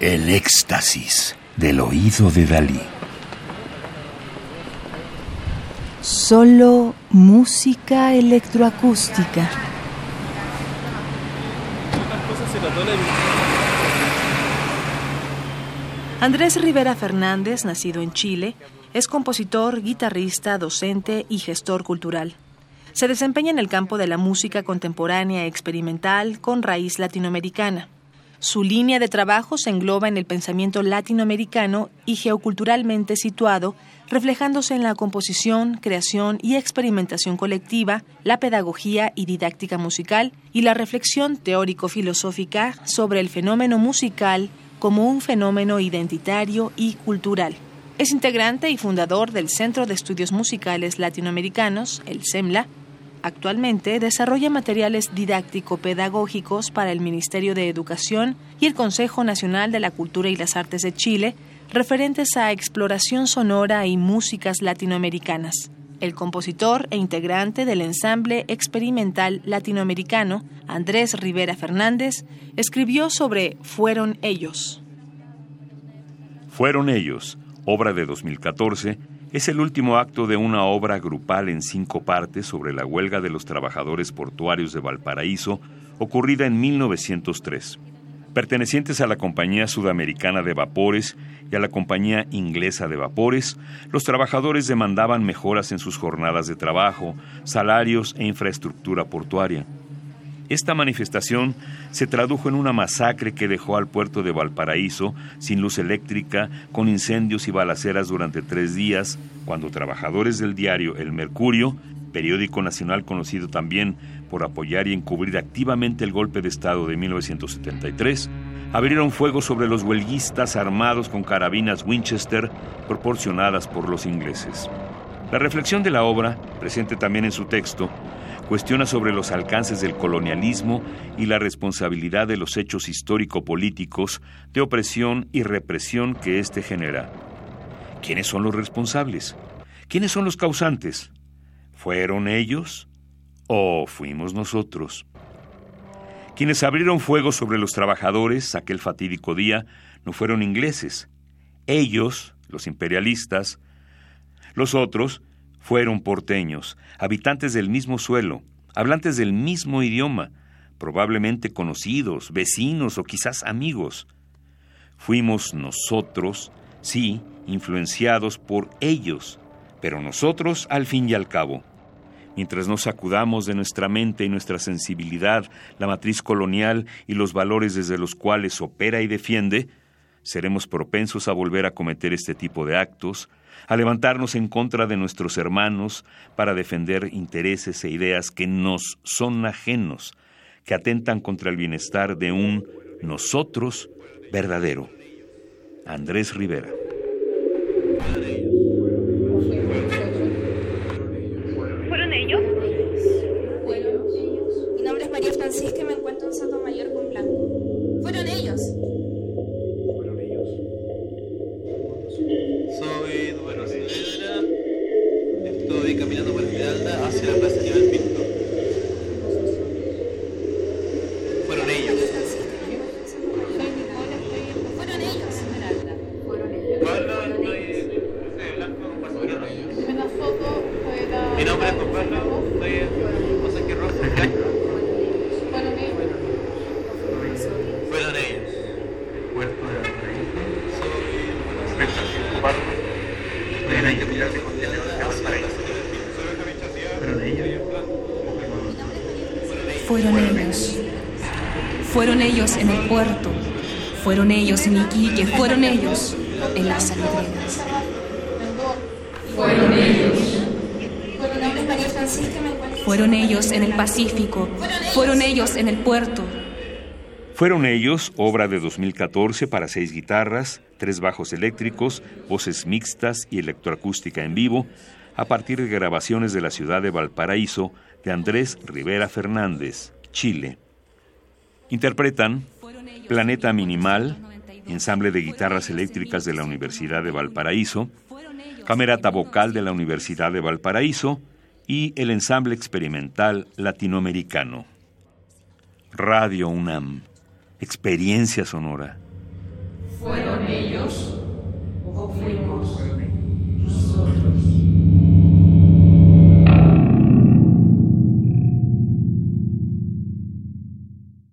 El éxtasis del oído de Dalí. Solo música electroacústica. Andrés Rivera Fernández, nacido en Chile, es compositor, guitarrista, docente y gestor cultural. Se desempeña en el campo de la música contemporánea experimental con raíz latinoamericana. Su línea de trabajo se engloba en el pensamiento latinoamericano y geoculturalmente situado, reflejándose en la composición, creación y experimentación colectiva, la pedagogía y didáctica musical y la reflexión teórico-filosófica sobre el fenómeno musical como un fenómeno identitario y cultural. Es integrante y fundador del Centro de Estudios Musicales Latinoamericanos, el CEMLA, Actualmente desarrolla materiales didáctico-pedagógicos para el Ministerio de Educación y el Consejo Nacional de la Cultura y las Artes de Chile, referentes a exploración sonora y músicas latinoamericanas. El compositor e integrante del ensamble experimental latinoamericano, Andrés Rivera Fernández, escribió sobre Fueron ellos. Fueron ellos, obra de 2014, es el último acto de una obra grupal en cinco partes sobre la huelga de los trabajadores portuarios de Valparaíso, ocurrida en 1903. Pertenecientes a la Compañía Sudamericana de Vapores y a la Compañía Inglesa de Vapores, los trabajadores demandaban mejoras en sus jornadas de trabajo, salarios e infraestructura portuaria. Esta manifestación se tradujo en una masacre que dejó al puerto de Valparaíso sin luz eléctrica, con incendios y balaceras durante tres días, cuando trabajadores del diario El Mercurio, periódico nacional conocido también por apoyar y encubrir activamente el golpe de Estado de 1973, abrieron fuego sobre los huelguistas armados con carabinas Winchester proporcionadas por los ingleses. La reflexión de la obra, presente también en su texto, cuestiona sobre los alcances del colonialismo y la responsabilidad de los hechos histórico-políticos de opresión y represión que éste genera. ¿Quiénes son los responsables? ¿Quiénes son los causantes? ¿Fueron ellos o fuimos nosotros? Quienes abrieron fuego sobre los trabajadores aquel fatídico día no fueron ingleses. Ellos, los imperialistas, los otros, fueron porteños, habitantes del mismo suelo, hablantes del mismo idioma, probablemente conocidos, vecinos o quizás amigos. Fuimos nosotros, sí, influenciados por ellos, pero nosotros al fin y al cabo. Mientras nos sacudamos de nuestra mente y nuestra sensibilidad la matriz colonial y los valores desde los cuales opera y defiende, seremos propensos a volver a cometer este tipo de actos, a levantarnos en contra de nuestros hermanos para defender intereses e ideas que nos son ajenos, que atentan contra el bienestar de un nosotros verdadero. Andrés Rivera. ¿Fueron ellos? Mi nombre es María Francisca y me encuentro en Soto Mayor con Blanco. ¿Fueron ellos? Soy Eduardo Saavedra. Estoy caminando por Esmeralda hacia la Plaza Nivel Pinto. Fueron ellos. ¿Fueron ellos? Pablo, estoy soy blanco con pasajero. Mi nombre es Juan Pablo, soy pasajero rojo. Fueron ellos. Puerto de Valparaíso. Soy De. Fueron ellos. Fueron ellos. Fueron ellos en el puerto. Fueron ellos en Iquique. Fueron ellos en las salitreras. Fueron ellos. Fueron ellos en el Pacífico. Fueron ellos en el puerto. Fueron ellos, obra de 2014 para seis guitarras, tres bajos eléctricos, voces mixtas y electroacústica en vivo, a partir de grabaciones de la ciudad de Valparaíso de Andrés Rivera Fernández, Chile. Interpretan Planeta Minimal, ensamble de guitarras eléctricas de la Universidad de Valparaíso, Camerata Vocal de la Universidad de Valparaíso y el ensamble experimental latinoamericano. Radio UNAM, experiencia sonora.